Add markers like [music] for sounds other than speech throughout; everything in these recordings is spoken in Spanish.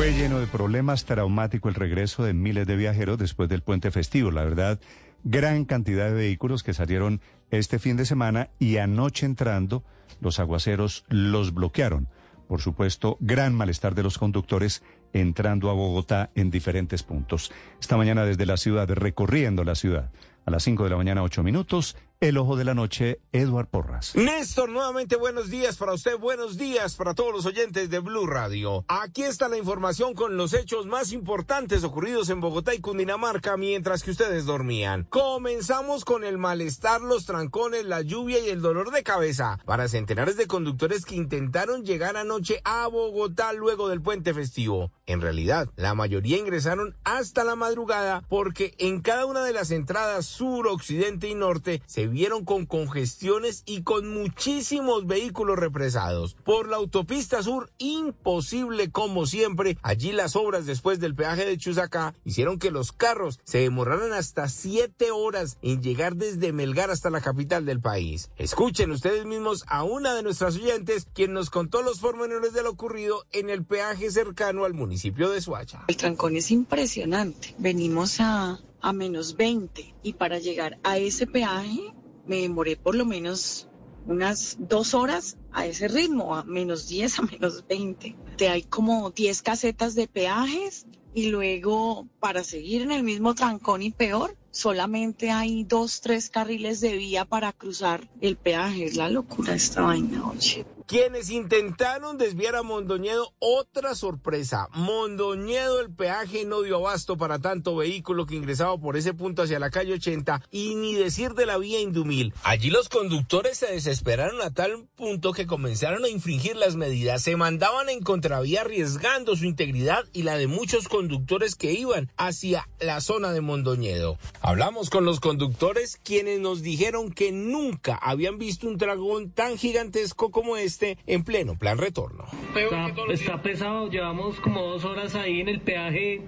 Fue lleno de problemas, traumático el regreso de miles de viajeros después del puente festivo. La verdad, gran cantidad de vehículos que salieron este fin de semana y anoche entrando, los aguaceros los bloquearon. Por supuesto, gran malestar de los conductores entrando a Bogotá en diferentes puntos. Esta mañana desde la ciudad, recorriendo la ciudad. A las 5 de la mañana, 8 minutos, el ojo de la noche, Eduard Porras. Néstor, nuevamente buenos días para usted, buenos días para todos los oyentes de Blue Radio. Aquí está la información con los hechos más importantes ocurridos en Bogotá y Cundinamarca mientras que ustedes dormían. Comenzamos con el malestar, los trancones, la lluvia y el dolor de cabeza para centenares de conductores que intentaron llegar anoche a Bogotá luego del puente festivo. En realidad, la mayoría ingresaron hasta la madrugada porque en cada una de las entradas sur, occidente y norte se vieron con congestiones y con muchísimos vehículos represados. Por la autopista sur, imposible como siempre. Allí las obras después del peaje de Chusacá hicieron que los carros se demoraran hasta siete horas en llegar desde Melgar hasta la capital del país. Escuchen ustedes mismos a una de nuestras oyentes quien nos contó los pormenores de lo ocurrido en el peaje cercano al municipio de Suacha. El trancón es impresionante. Venimos a, a menos 20 y para llegar a ese peaje me demoré por lo menos unas dos horas a ese ritmo, a menos 10, [laughs] a menos 20. Te hay como 10 casetas de peajes y luego para seguir en el mismo trancón y peor, solamente hay dos, tres carriles de vía para cruzar el peaje. Es la locura esta vaina, oye. Quienes intentaron desviar a Mondoñedo, otra sorpresa. Mondoñedo, el peaje no dio abasto para tanto vehículo que ingresaba por ese punto hacia la calle 80 y ni decir de la vía Indumil. Allí los conductores se desesperaron a tal punto que comenzaron a infringir las medidas. Se mandaban en contravía arriesgando su integridad y la de muchos conductores que iban hacia la zona de Mondoñedo. Hablamos con los conductores quienes nos dijeron que nunca habían visto un dragón tan gigantesco como este en pleno plan retorno. Está, está pesado, llevamos como dos horas ahí en el peaje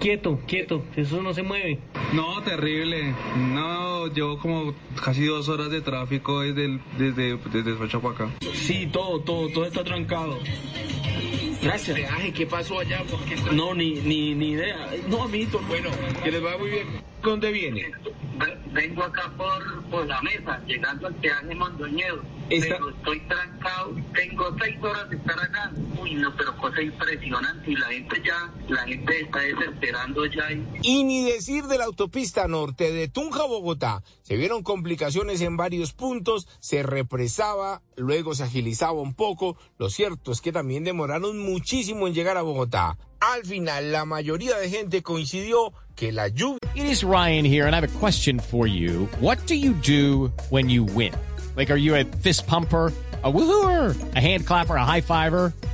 quieto, quieto, eso no se mueve. No, terrible. No, llevo como casi dos horas de tráfico desde el, desde, desde. Sí, todo, todo, todo está trancado. Gracias. Peaje, ¿qué pasó allá? No, ni, ni, ni idea. No, amiguito. Bueno, que les va muy bien. ¿Dónde viene? Vengo acá por, por la mesa, llegando al peaje Mondoñedo. Pero estoy trancado, tengo seis horas de estar acá. Uy, no, pero cosa impresionante. Y la gente ya, la gente está desesperando ya. y- Y ni decir de la autopista norte de Tunja a Bogotá. Se vieron complicaciones en varios puntos, se represaba, luego se agilizaba un poco. Lo cierto es que también demoraron muchísimo en llegar a Bogotá. Al final, la mayoría de gente coincidió que la lluvia It is Ryan here, and I have a question for you. What do you do when you win? Like, are you a fist pumper? A woohooer, a hand clapper, a high fiver.